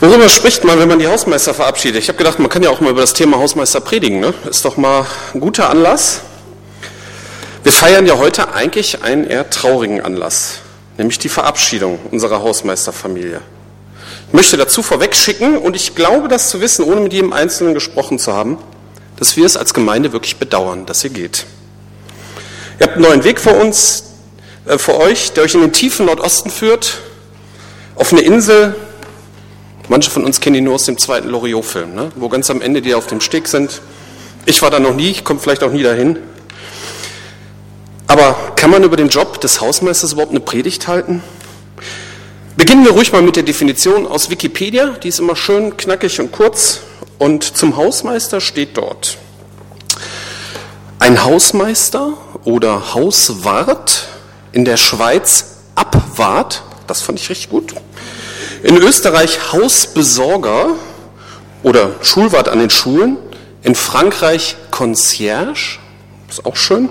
Worüber spricht man, wenn man die Hausmeister verabschiedet? Ich habe gedacht, man kann ja auch mal über das Thema Hausmeister predigen. Ne? Ist doch mal ein guter Anlass. Wir feiern ja heute eigentlich einen eher traurigen Anlass, nämlich die Verabschiedung unserer Hausmeisterfamilie. Ich möchte dazu vorweg schicken, und ich glaube das zu wissen, ohne mit jedem Einzelnen gesprochen zu haben, dass wir es als Gemeinde wirklich bedauern, dass ihr geht. Ihr habt einen neuen Weg vor uns, äh, vor euch, der euch in den tiefen Nordosten führt, auf eine Insel, Manche von uns kennen ihn nur aus dem zweiten Loriot-Film, ne? wo ganz am Ende die auf dem Steg sind. Ich war da noch nie, ich komme vielleicht auch nie dahin. Aber kann man über den Job des Hausmeisters überhaupt eine Predigt halten? Beginnen wir ruhig mal mit der Definition aus Wikipedia. Die ist immer schön knackig und kurz. Und zum Hausmeister steht dort, ein Hausmeister oder Hauswart in der Schweiz Abwart, das fand ich richtig gut, in Österreich Hausbesorger oder Schulwart an den Schulen. In Frankreich Concierge, ist auch schön.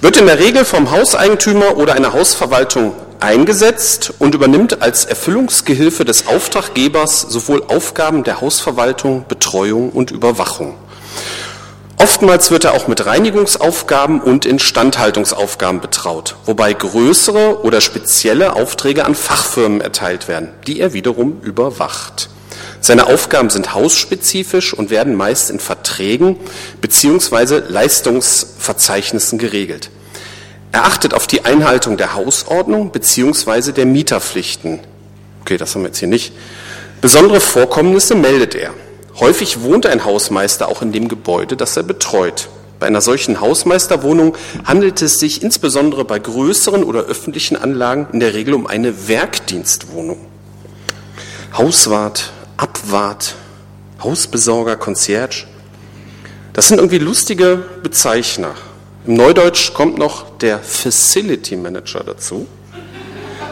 Wird in der Regel vom Hauseigentümer oder einer Hausverwaltung eingesetzt und übernimmt als Erfüllungsgehilfe des Auftraggebers sowohl Aufgaben der Hausverwaltung, Betreuung und Überwachung. Oftmals wird er auch mit Reinigungsaufgaben und Instandhaltungsaufgaben betraut, wobei größere oder spezielle Aufträge an Fachfirmen erteilt werden, die er wiederum überwacht. Seine Aufgaben sind hausspezifisch und werden meist in Verträgen bzw. Leistungsverzeichnissen geregelt. Er achtet auf die Einhaltung der Hausordnung bzw. der Mieterpflichten. Okay, das haben wir jetzt hier nicht. Besondere Vorkommnisse meldet er. Häufig wohnt ein Hausmeister auch in dem Gebäude, das er betreut. Bei einer solchen Hausmeisterwohnung handelt es sich insbesondere bei größeren oder öffentlichen Anlagen in der Regel um eine Werkdienstwohnung. Hauswart, Abwart, Hausbesorger, Concierge. Das sind irgendwie lustige Bezeichner. Im Neudeutsch kommt noch der Facility Manager dazu,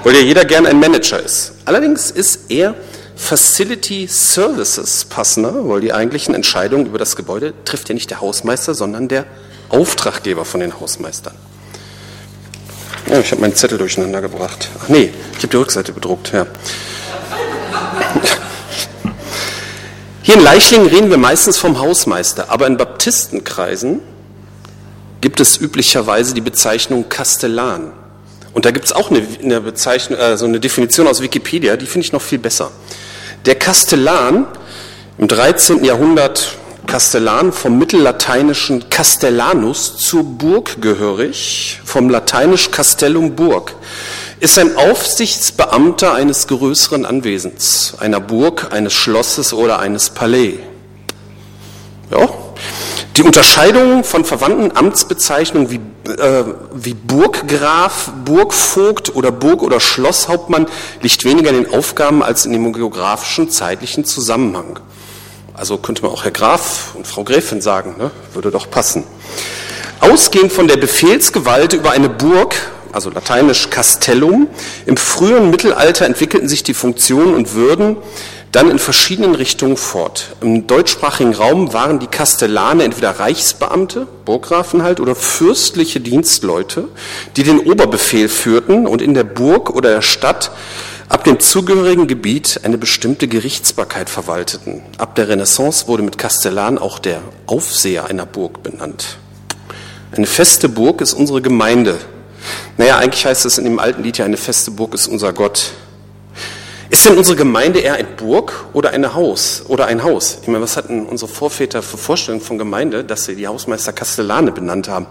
weil ja jeder gern ein Manager ist. Allerdings ist er Facility Services passender, weil die eigentlichen Entscheidungen über das Gebäude trifft ja nicht der Hausmeister, sondern der Auftraggeber von den Hausmeistern. Oh, ich habe meinen Zettel durcheinander gebracht. Ach nee, ich habe die Rückseite bedruckt. Ja. Hier in Leichlingen reden wir meistens vom Hausmeister, aber in Baptistenkreisen gibt es üblicherweise die Bezeichnung Kastellan. Und da gibt es auch eine, eine, Bezeichnung, also eine Definition aus Wikipedia, die finde ich noch viel besser. Der Kastellan, im 13. Jahrhundert Kastellan, vom mittellateinischen Castellanus zur Burg gehörig, vom lateinisch Castellum Burg, ist ein Aufsichtsbeamter eines größeren Anwesens, einer Burg, eines Schlosses oder eines Palais. Ja, die Unterscheidung von verwandten Amtsbezeichnungen wie, äh, wie Burggraf, Burgvogt oder Burg- oder Schlosshauptmann liegt weniger in den Aufgaben als in dem geografischen, zeitlichen Zusammenhang. Also könnte man auch Herr Graf und Frau Gräfin sagen, ne? würde doch passen. Ausgehend von der Befehlsgewalt über eine Burg, also lateinisch Castellum, im frühen Mittelalter entwickelten sich die Funktionen und Würden dann in verschiedenen Richtungen fort. Im deutschsprachigen Raum waren die Kastellane entweder Reichsbeamte, Burggrafen halt, oder fürstliche Dienstleute, die den Oberbefehl führten und in der Burg oder der Stadt ab dem zugehörigen Gebiet eine bestimmte Gerichtsbarkeit verwalteten. Ab der Renaissance wurde mit Kastellan auch der Aufseher einer Burg benannt. Eine feste Burg ist unsere Gemeinde. Naja, eigentlich heißt es in dem alten Lied ja, eine feste Burg ist unser Gott. Ist denn unsere Gemeinde eher ein Burg oder ein Haus oder ein Haus? Ich meine, was hatten unsere Vorväter für Vorstellungen von Gemeinde, dass sie die Hausmeister Castellane benannt haben?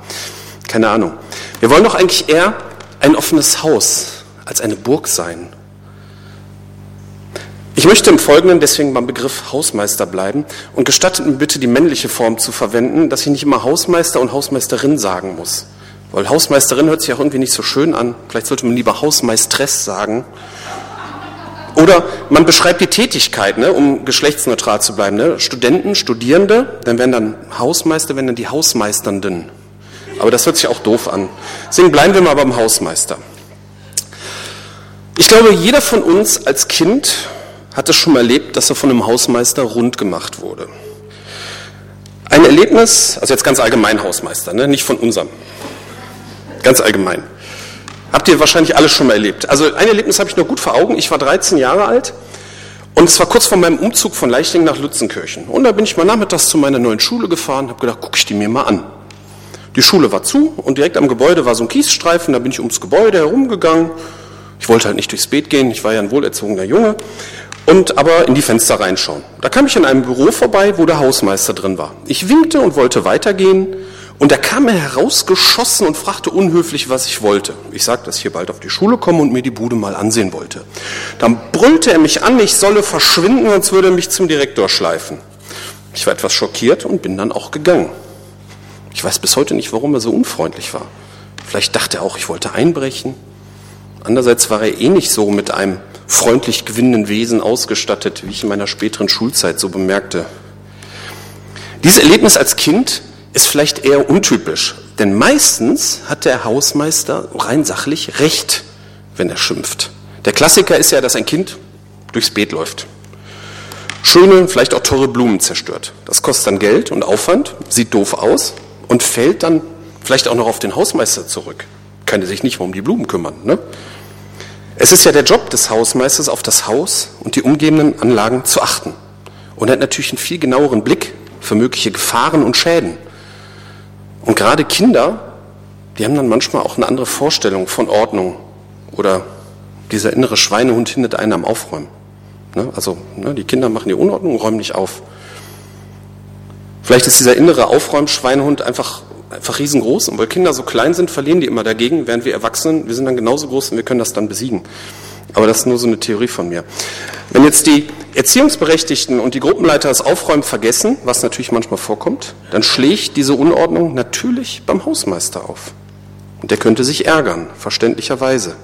Keine Ahnung. Wir wollen doch eigentlich eher ein offenes Haus als eine Burg sein. Ich möchte im Folgenden deswegen beim Begriff Hausmeister bleiben und gestattet mir bitte die männliche Form zu verwenden, dass ich nicht immer Hausmeister und Hausmeisterin sagen muss. Weil Hausmeisterin hört sich auch irgendwie nicht so schön an. Vielleicht sollte man lieber Hausmeistress sagen. Oder man beschreibt die Tätigkeit, ne, um geschlechtsneutral zu bleiben. Ne? Studenten, Studierende, dann werden dann Hausmeister, werden dann die Hausmeisternden. Aber das hört sich auch doof an. Deswegen bleiben wir mal beim Hausmeister. Ich glaube, jeder von uns als Kind hat es schon mal erlebt, dass er von einem Hausmeister rund gemacht wurde. Ein Erlebnis, also jetzt ganz allgemein Hausmeister, ne, nicht von unserem. Ganz allgemein. Habt ihr wahrscheinlich alles schon mal erlebt. Also ein Erlebnis habe ich noch gut vor Augen. Ich war 13 Jahre alt Und es war kurz vor meinem Umzug von Leichling nach Lützenkirchen. Und da bin ich mal nachmittags zu meiner neuen Schule gefahren, habe gedacht, gucke ich die mir mal an. Die Schule war zu und direkt am Gebäude war so ein Kiesstreifen, da bin ich ums Gebäude herumgegangen. Ich wollte halt nicht durchs Beet gehen, ich war ja ein wohlerzogener Junge und aber in die Fenster reinschauen. Da kam ich an einem Büro vorbei, wo der Hausmeister drin war. Ich winkte und wollte weitergehen und er kam mir herausgeschossen und fragte unhöflich, was ich wollte. Ich sagte, dass ich hier bald auf die Schule komme und mir die Bude mal ansehen wollte. Dann brüllte er mich an, ich solle verschwinden, sonst würde er mich zum Direktor schleifen. Ich war etwas schockiert und bin dann auch gegangen. Ich weiß bis heute nicht, warum er so unfreundlich war. Vielleicht dachte er auch, ich wollte einbrechen. Andererseits war er eh nicht so mit einem freundlich gewinnenden Wesen ausgestattet, wie ich in meiner späteren Schulzeit so bemerkte. Dieses Erlebnis als Kind ist vielleicht eher untypisch, denn meistens hat der Hausmeister rein sachlich recht, wenn er schimpft. Der Klassiker ist ja, dass ein Kind durchs Beet läuft. Schöne, vielleicht auch teure Blumen zerstört. Das kostet dann Geld und Aufwand, sieht doof aus und fällt dann vielleicht auch noch auf den Hausmeister zurück. Kann er sich nicht mehr um die Blumen kümmern. Ne? Es ist ja der Job des Hausmeisters, auf das Haus und die umgebenden Anlagen zu achten. Und er hat natürlich einen viel genaueren Blick für mögliche Gefahren und Schäden. Und gerade Kinder, die haben dann manchmal auch eine andere Vorstellung von Ordnung oder dieser innere Schweinehund hindert einen am Aufräumen. Ne? Also ne, die Kinder machen die Unordnung, räumen nicht auf. Vielleicht ist dieser innere Aufräumschweinehund einfach, einfach riesengroß und weil Kinder so klein sind, verlieren die immer dagegen, während wir Erwachsenen, wir sind dann genauso groß und wir können das dann besiegen. Aber das ist nur so eine Theorie von mir. Wenn jetzt die Erziehungsberechtigten und die Gruppenleiter das Aufräumen vergessen, was natürlich manchmal vorkommt, dann schlägt diese Unordnung natürlich beim Hausmeister auf. Und der könnte sich ärgern, verständlicherweise.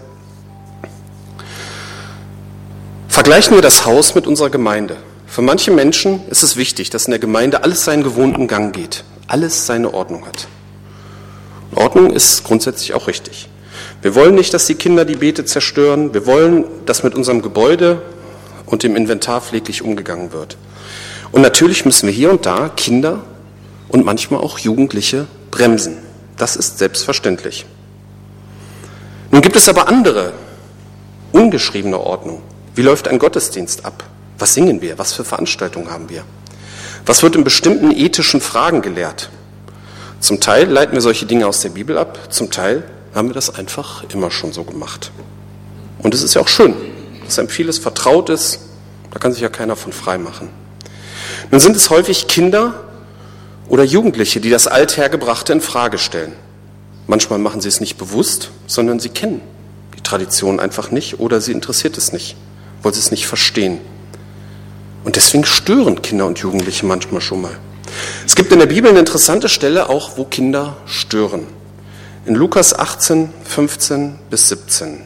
Vergleichen wir das Haus mit unserer Gemeinde. Für manche Menschen ist es wichtig, dass in der Gemeinde alles seinen gewohnten Gang geht, alles seine Ordnung hat. Ordnung ist grundsätzlich auch richtig. Wir wollen nicht, dass die Kinder die Beete zerstören. Wir wollen, dass mit unserem Gebäude und dem Inventar pfleglich umgegangen wird. Und natürlich müssen wir hier und da Kinder und manchmal auch Jugendliche bremsen. Das ist selbstverständlich. Nun gibt es aber andere, ungeschriebene Ordnung. Wie läuft ein Gottesdienst ab? Was singen wir? Was für Veranstaltungen haben wir? Was wird in bestimmten ethischen Fragen gelehrt? Zum Teil leiten wir solche Dinge aus der Bibel ab, zum Teil haben wir das einfach immer schon so gemacht. Und es ist ja auch schön, dass einem vieles vertraut ist, da kann sich ja keiner von frei machen. Nun sind es häufig Kinder oder Jugendliche, die das Althergebrachte in Frage stellen. Manchmal machen sie es nicht bewusst, sondern sie kennen die Tradition einfach nicht oder sie interessiert es nicht, weil sie es nicht verstehen. Und deswegen stören Kinder und Jugendliche manchmal schon mal. Es gibt in der Bibel eine interessante Stelle auch, wo Kinder stören in Lukas 18, 15 bis 17.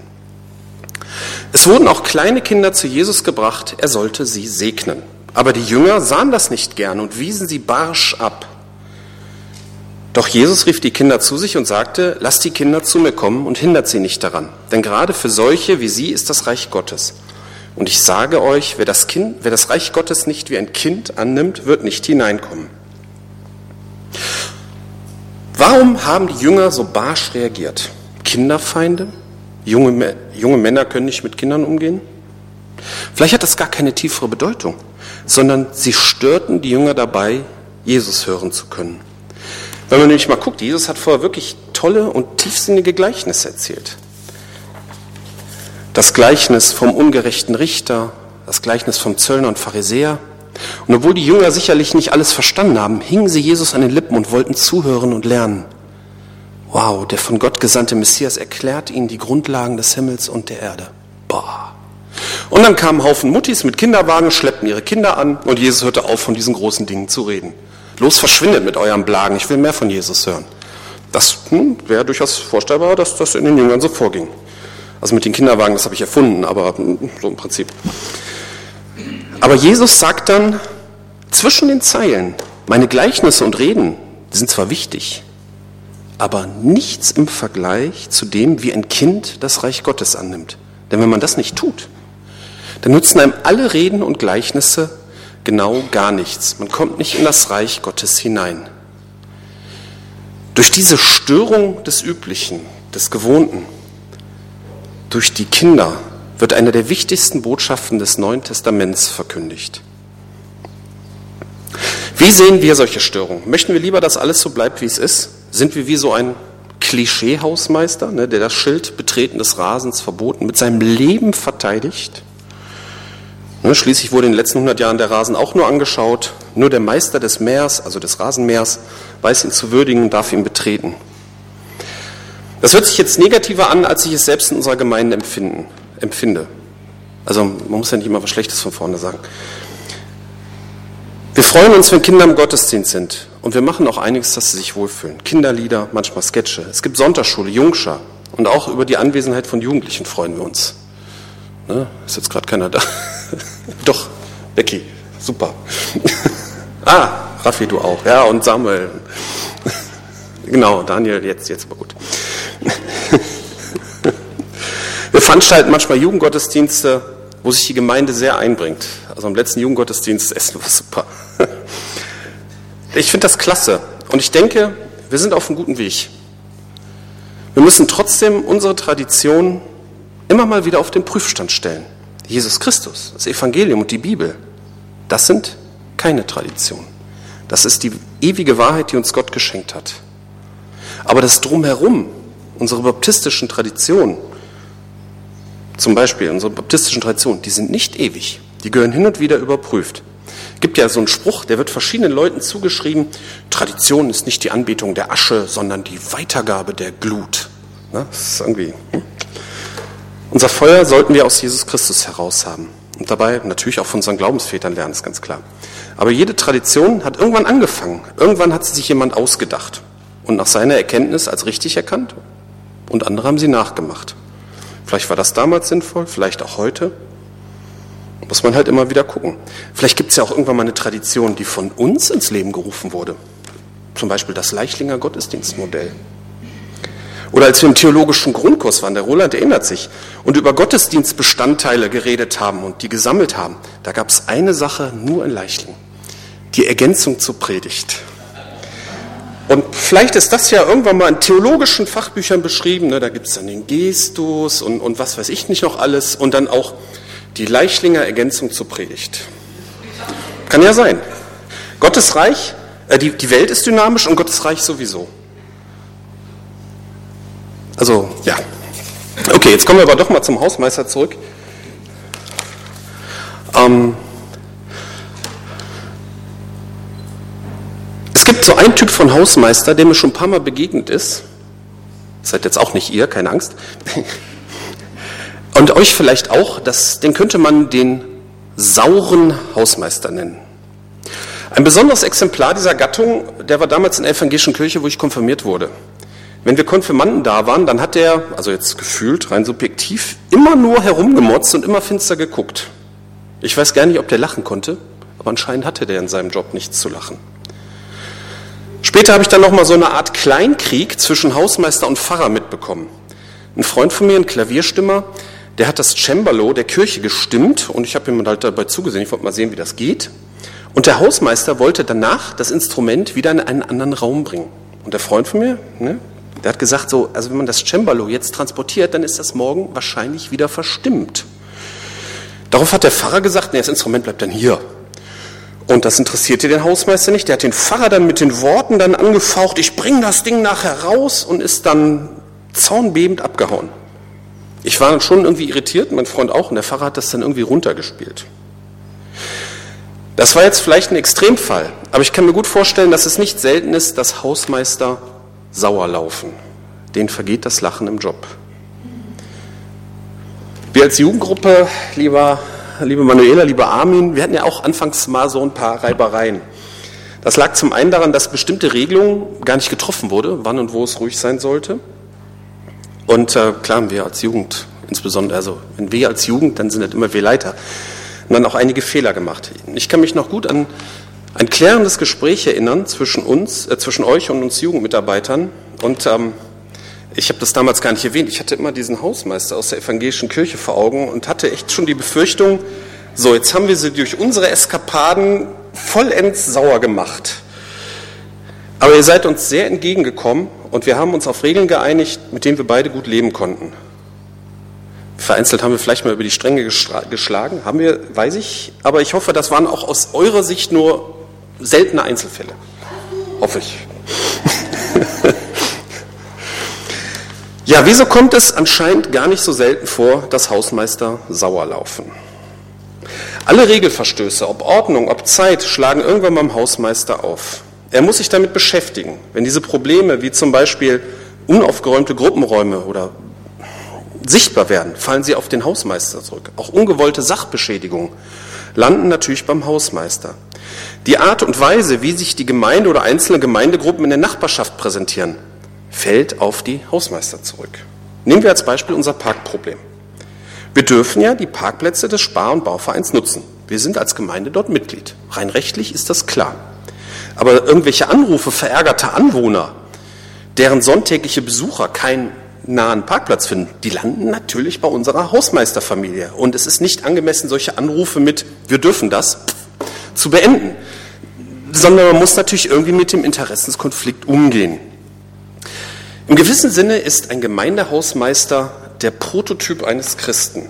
Es wurden auch kleine Kinder zu Jesus gebracht, er sollte sie segnen. Aber die Jünger sahen das nicht gern und wiesen sie barsch ab. Doch Jesus rief die Kinder zu sich und sagte, lasst die Kinder zu mir kommen und hindert sie nicht daran. Denn gerade für solche wie sie ist das Reich Gottes. Und ich sage euch, wer das, kind, wer das Reich Gottes nicht wie ein Kind annimmt, wird nicht hineinkommen. Warum haben die Jünger so barsch reagiert? Kinderfeinde? Junge, junge Männer können nicht mit Kindern umgehen? Vielleicht hat das gar keine tiefere Bedeutung, sondern sie störten die Jünger dabei, Jesus hören zu können. Wenn man nämlich mal guckt, Jesus hat vorher wirklich tolle und tiefsinnige Gleichnisse erzählt. Das Gleichnis vom ungerechten Richter, das Gleichnis vom Zöllner und Pharisäer, und obwohl die Jünger sicherlich nicht alles verstanden haben, hingen sie Jesus an den Lippen und wollten zuhören und lernen. Wow, der von Gott gesandte Messias erklärt ihnen die Grundlagen des Himmels und der Erde. Boah. Und dann kamen Haufen Muttis mit Kinderwagen, schleppten ihre Kinder an und Jesus hörte auf, von diesen großen Dingen zu reden. Los, verschwindet mit eurem Blagen, ich will mehr von Jesus hören. Das hm, wäre durchaus vorstellbar, dass das in den Jüngern so vorging. Also mit den Kinderwagen, das habe ich erfunden, aber hm, so im Prinzip. Aber Jesus sagt dann zwischen den Zeilen, meine Gleichnisse und Reden sind zwar wichtig, aber nichts im Vergleich zu dem, wie ein Kind das Reich Gottes annimmt. Denn wenn man das nicht tut, dann nützen einem alle Reden und Gleichnisse genau gar nichts. Man kommt nicht in das Reich Gottes hinein. Durch diese Störung des Üblichen, des Gewohnten, durch die Kinder wird eine der wichtigsten Botschaften des Neuen Testaments verkündigt. Wie sehen wir solche Störungen? Möchten wir lieber, dass alles so bleibt, wie es ist? Sind wir wie so ein Klischee-Hausmeister, ne, der das Schild Betreten des Rasens verboten mit seinem Leben verteidigt? Ne, schließlich wurde in den letzten 100 Jahren der Rasen auch nur angeschaut. Nur der Meister des Meers, also des Rasenmeers, weiß ihn zu würdigen und darf ihn betreten. Das hört sich jetzt negativer an, als ich es selbst in unserer Gemeinde empfinden, empfinde. Also man muss ja nicht immer was Schlechtes von vorne sagen. Wir freuen uns, wenn Kinder im Gottesdienst sind. Und wir machen auch einiges, dass sie sich wohlfühlen. Kinderlieder, manchmal Sketche. Es gibt Sonntagsschule, Jungschar. Und auch über die Anwesenheit von Jugendlichen freuen wir uns. Ne? Ist jetzt gerade keiner da. Doch, Becky, super. ah, Raffi, du auch. Ja, und Samuel. genau, Daniel, jetzt, jetzt aber gut. Veranstalten manchmal Jugendgottesdienste, wo sich die Gemeinde sehr einbringt. Also am letzten Jugendgottesdienst essen wir super. Ich finde das klasse. Und ich denke, wir sind auf einem guten Weg. Wir müssen trotzdem unsere Tradition immer mal wieder auf den Prüfstand stellen. Jesus Christus, das Evangelium und die Bibel, das sind keine Tradition. Das ist die ewige Wahrheit, die uns Gott geschenkt hat. Aber das Drumherum, unsere baptistischen Traditionen, zum Beispiel unsere baptistischen Traditionen, die sind nicht ewig. Die gehören hin und wieder überprüft. Es gibt ja so einen Spruch, der wird verschiedenen Leuten zugeschrieben, Tradition ist nicht die Anbetung der Asche, sondern die Weitergabe der Glut. Ne? Das ist irgendwie. Hm? Unser Feuer sollten wir aus Jesus Christus heraus haben. Und dabei natürlich auch von unseren Glaubensvätern lernen, ist ganz klar. Aber jede Tradition hat irgendwann angefangen. Irgendwann hat sie sich jemand ausgedacht und nach seiner Erkenntnis als richtig erkannt. Und andere haben sie nachgemacht. Vielleicht war das damals sinnvoll, vielleicht auch heute. Muss man halt immer wieder gucken. Vielleicht gibt es ja auch irgendwann mal eine Tradition, die von uns ins Leben gerufen wurde. Zum Beispiel das Leichlinger Gottesdienstmodell. Oder als wir im theologischen Grundkurs waren, der Roland erinnert sich, und über Gottesdienstbestandteile geredet haben und die gesammelt haben, da gab es eine Sache nur in Leichling. Die Ergänzung zur Predigt. Und vielleicht ist das ja irgendwann mal in theologischen Fachbüchern beschrieben. Ne? Da gibt es dann den Gestus und, und was weiß ich nicht noch alles. Und dann auch die Leichlinger Ergänzung zur Predigt. Kann ja sein. Gottes Reich, äh, die, die Welt ist dynamisch und Gottes Reich sowieso. Also, ja. Okay, jetzt kommen wir aber doch mal zum Hausmeister zurück. Ähm, so einen Typ von Hausmeister, der mir schon ein paar Mal begegnet ist. Seid jetzt auch nicht ihr, keine Angst. Und euch vielleicht auch, das, den könnte man den sauren Hausmeister nennen. Ein besonderes Exemplar dieser Gattung, der war damals in der evangelischen Kirche, wo ich konfirmiert wurde. Wenn wir Konfirmanden da waren, dann hat der, also jetzt gefühlt, rein subjektiv, immer nur herumgemotzt und immer finster geguckt. Ich weiß gar nicht, ob der lachen konnte, aber anscheinend hatte der in seinem Job nichts zu lachen. Später habe ich dann nochmal so eine Art Kleinkrieg zwischen Hausmeister und Pfarrer mitbekommen. Ein Freund von mir, ein Klavierstimmer, der hat das Cembalo der Kirche gestimmt und ich habe ihm halt dabei zugesehen, ich wollte mal sehen, wie das geht. Und der Hausmeister wollte danach das Instrument wieder in einen anderen Raum bringen. Und der Freund von mir, ne, der hat gesagt, so, also wenn man das Cembalo jetzt transportiert, dann ist das morgen wahrscheinlich wieder verstimmt. Darauf hat der Pfarrer gesagt, nee, das Instrument bleibt dann hier. Und das interessierte den Hausmeister nicht. Der hat den Pfarrer dann mit den Worten dann angefaucht, ich bringe das Ding nachher raus und ist dann zaunbebend abgehauen. Ich war schon irgendwie irritiert, mein Freund auch, und der Pfarrer hat das dann irgendwie runtergespielt. Das war jetzt vielleicht ein Extremfall, aber ich kann mir gut vorstellen, dass es nicht selten ist, dass Hausmeister sauer laufen. Denen vergeht das Lachen im Job. Wir als Jugendgruppe, lieber, liebe Manuela, lieber Armin, wir hatten ja auch anfangs mal so ein paar Reibereien. Das lag zum einen daran, dass bestimmte Regelungen gar nicht getroffen wurde, wann und wo es ruhig sein sollte. Und äh, klar wir als Jugend, insbesondere, also wenn wir als Jugend, dann sind das immer wir Leiter, und dann auch einige Fehler gemacht. Ich kann mich noch gut an ein klärendes Gespräch erinnern zwischen uns, äh, zwischen euch und uns Jugendmitarbeitern. Und ähm, ich habe das damals gar nicht erwähnt. Ich hatte immer diesen Hausmeister aus der evangelischen Kirche vor Augen und hatte echt schon die Befürchtung, so jetzt haben wir sie durch unsere Eskapaden vollends sauer gemacht. Aber ihr seid uns sehr entgegengekommen und wir haben uns auf Regeln geeinigt, mit denen wir beide gut leben konnten. Vereinzelt haben wir vielleicht mal über die Stränge geschlagen, haben wir, weiß ich, aber ich hoffe, das waren auch aus eurer Sicht nur seltene Einzelfälle. Hoffe ich. ja, wieso kommt es anscheinend gar nicht so selten vor, dass Hausmeister sauer laufen? Alle Regelverstöße, ob Ordnung, ob Zeit, schlagen irgendwann beim Hausmeister auf. Er muss sich damit beschäftigen. Wenn diese Probleme, wie zum Beispiel unaufgeräumte Gruppenräume oder sichtbar werden, fallen sie auf den Hausmeister zurück. Auch ungewollte Sachbeschädigungen landen natürlich beim Hausmeister. Die Art und Weise, wie sich die Gemeinde oder einzelne Gemeindegruppen in der Nachbarschaft präsentieren, fällt auf die Hausmeister zurück. Nehmen wir als Beispiel unser Parkproblem. Wir dürfen ja die Parkplätze des Spar- und Bauvereins nutzen. Wir sind als Gemeinde dort Mitglied. Rein rechtlich ist das klar. Aber irgendwelche Anrufe verärgerter Anwohner, deren sonntägliche Besucher keinen nahen Parkplatz finden, die landen natürlich bei unserer Hausmeisterfamilie. Und es ist nicht angemessen, solche Anrufe mit wir dürfen das zu beenden, sondern man muss natürlich irgendwie mit dem Interessenskonflikt umgehen. Im gewissen Sinne ist ein Gemeindehausmeister der Prototyp eines Christen.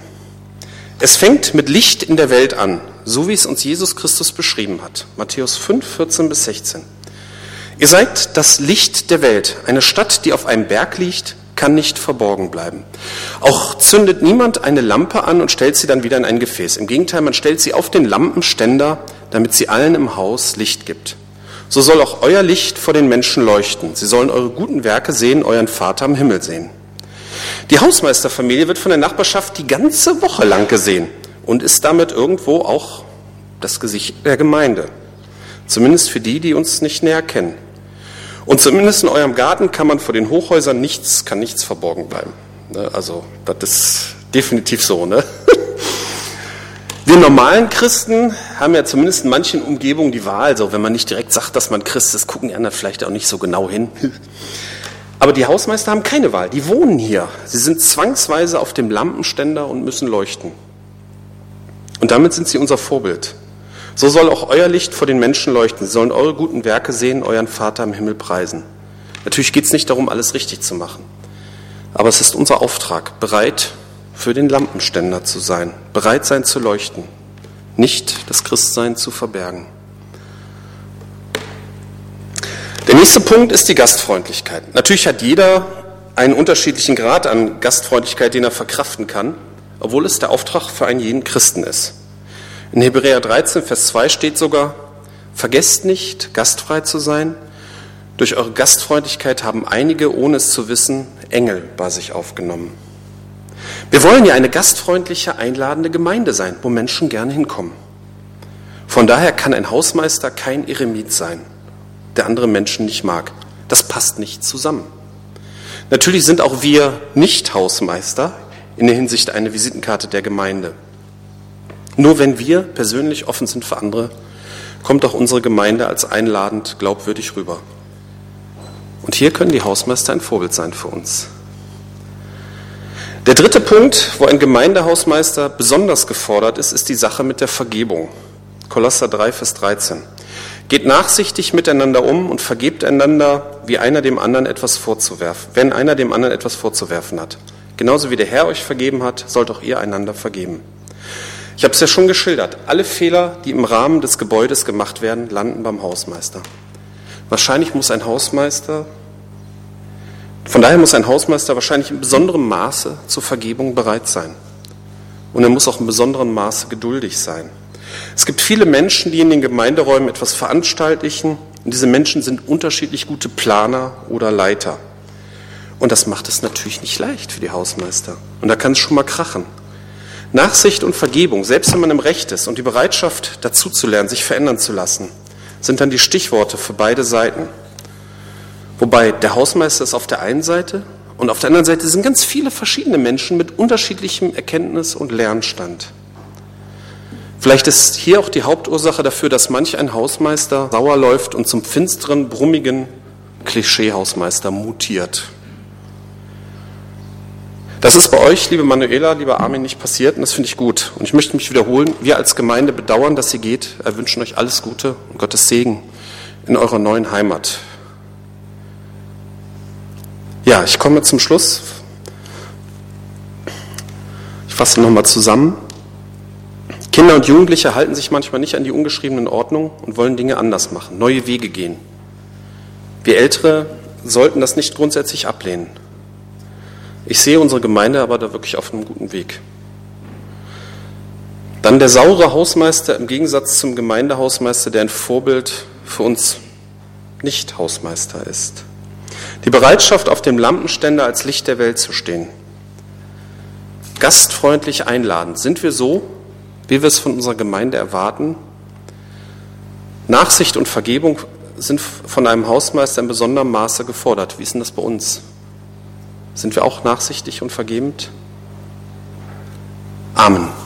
Es fängt mit Licht in der Welt an, so wie es uns Jesus Christus beschrieben hat. Matthäus 5, 14 bis 16. Ihr seid das Licht der Welt. Eine Stadt, die auf einem Berg liegt, kann nicht verborgen bleiben. Auch zündet niemand eine Lampe an und stellt sie dann wieder in ein Gefäß. Im Gegenteil, man stellt sie auf den Lampenständer, damit sie allen im Haus Licht gibt. So soll auch euer Licht vor den Menschen leuchten. Sie sollen eure guten Werke sehen, euren Vater im Himmel sehen. Die Hausmeisterfamilie wird von der Nachbarschaft die ganze Woche lang gesehen und ist damit irgendwo auch das Gesicht der Gemeinde. Zumindest für die, die uns nicht näher kennen. Und zumindest in eurem Garten kann man vor den Hochhäusern nichts, kann nichts verborgen bleiben. Ne, also, das ist definitiv so, ne? Wir normalen Christen haben ja zumindest in manchen Umgebungen die Wahl, so wenn man nicht direkt sagt, dass man Christ ist, gucken die anderen vielleicht auch nicht so genau hin. Aber die Hausmeister haben keine Wahl, die wohnen hier. Sie sind zwangsweise auf dem Lampenständer und müssen leuchten. Und damit sind sie unser Vorbild. So soll auch euer Licht vor den Menschen leuchten. Sie sollen eure guten Werke sehen, euren Vater im Himmel preisen. Natürlich geht es nicht darum, alles richtig zu machen. Aber es ist unser Auftrag, bereit für den Lampenständer zu sein, bereit sein zu leuchten, nicht das Christsein zu verbergen. Der nächste Punkt ist die Gastfreundlichkeit. Natürlich hat jeder einen unterschiedlichen Grad an Gastfreundlichkeit, den er verkraften kann, obwohl es der Auftrag für einen jeden Christen ist. In Hebräer 13, Vers 2 steht sogar, vergesst nicht, gastfrei zu sein. Durch eure Gastfreundlichkeit haben einige, ohne es zu wissen, Engel bei sich aufgenommen. Wir wollen ja eine gastfreundliche, einladende Gemeinde sein, wo Menschen gerne hinkommen. Von daher kann ein Hausmeister kein Eremit sein, der andere Menschen nicht mag. Das passt nicht zusammen. Natürlich sind auch wir nicht Hausmeister in der Hinsicht eine Visitenkarte der Gemeinde. Nur wenn wir persönlich offen sind für andere, kommt auch unsere Gemeinde als einladend, glaubwürdig rüber. Und hier können die Hausmeister ein Vorbild sein für uns. Der dritte Punkt, wo ein Gemeindehausmeister besonders gefordert ist, ist die Sache mit der Vergebung. Kolosser 3, Vers 13. Geht nachsichtig miteinander um und vergebt einander, wie einer dem anderen etwas vorzuwerfen, wenn einer dem anderen etwas vorzuwerfen hat. Genauso wie der Herr euch vergeben hat, sollt auch ihr einander vergeben. Ich habe es ja schon geschildert. Alle Fehler, die im Rahmen des Gebäudes gemacht werden, landen beim Hausmeister. Wahrscheinlich muss ein Hausmeister, von daher muss ein Hausmeister wahrscheinlich in besonderem Maße zur Vergebung bereit sein. Und er muss auch in besonderem Maße geduldig sein. Es gibt viele Menschen, die in den Gemeinderäumen etwas veranstalten. Und diese Menschen sind unterschiedlich gute Planer oder Leiter. Und das macht es natürlich nicht leicht für die Hausmeister. Und da kann es schon mal krachen. Nachsicht und Vergebung, selbst wenn man im Recht ist und die Bereitschaft, dazuzulernen, sich verändern zu lassen, sind dann die Stichworte für beide Seiten. Wobei der Hausmeister ist auf der einen Seite und auf der anderen Seite sind ganz viele verschiedene Menschen mit unterschiedlichem Erkenntnis und Lernstand. Vielleicht ist hier auch die Hauptursache dafür, dass manch ein Hausmeister sauer läuft und zum finsteren, brummigen Klischee-Hausmeister mutiert. Das ist bei euch, liebe Manuela, lieber Armin, nicht passiert und das finde ich gut. Und ich möchte mich wiederholen, wir als Gemeinde bedauern, dass ihr geht, wir wünschen euch alles Gute und Gottes Segen in eurer neuen Heimat. Ja, ich komme zum Schluss. fasse nochmal zusammen. Kinder und Jugendliche halten sich manchmal nicht an die ungeschriebenen Ordnungen und wollen Dinge anders machen, neue Wege gehen. Wir Ältere sollten das nicht grundsätzlich ablehnen. Ich sehe unsere Gemeinde aber da wirklich auf einem guten Weg. Dann der saure Hausmeister im Gegensatz zum Gemeindehausmeister, der ein Vorbild für uns Nicht-Hausmeister ist. Die Bereitschaft, auf dem Lampenständer als Licht der Welt zu stehen. Gastfreundlich einladend. Sind wir so, wie wir es von unserer Gemeinde erwarten? Nachsicht und Vergebung sind von einem Hausmeister in besonderem Maße gefordert. Wie ist denn das bei uns? Sind wir auch nachsichtig und vergebend? Amen.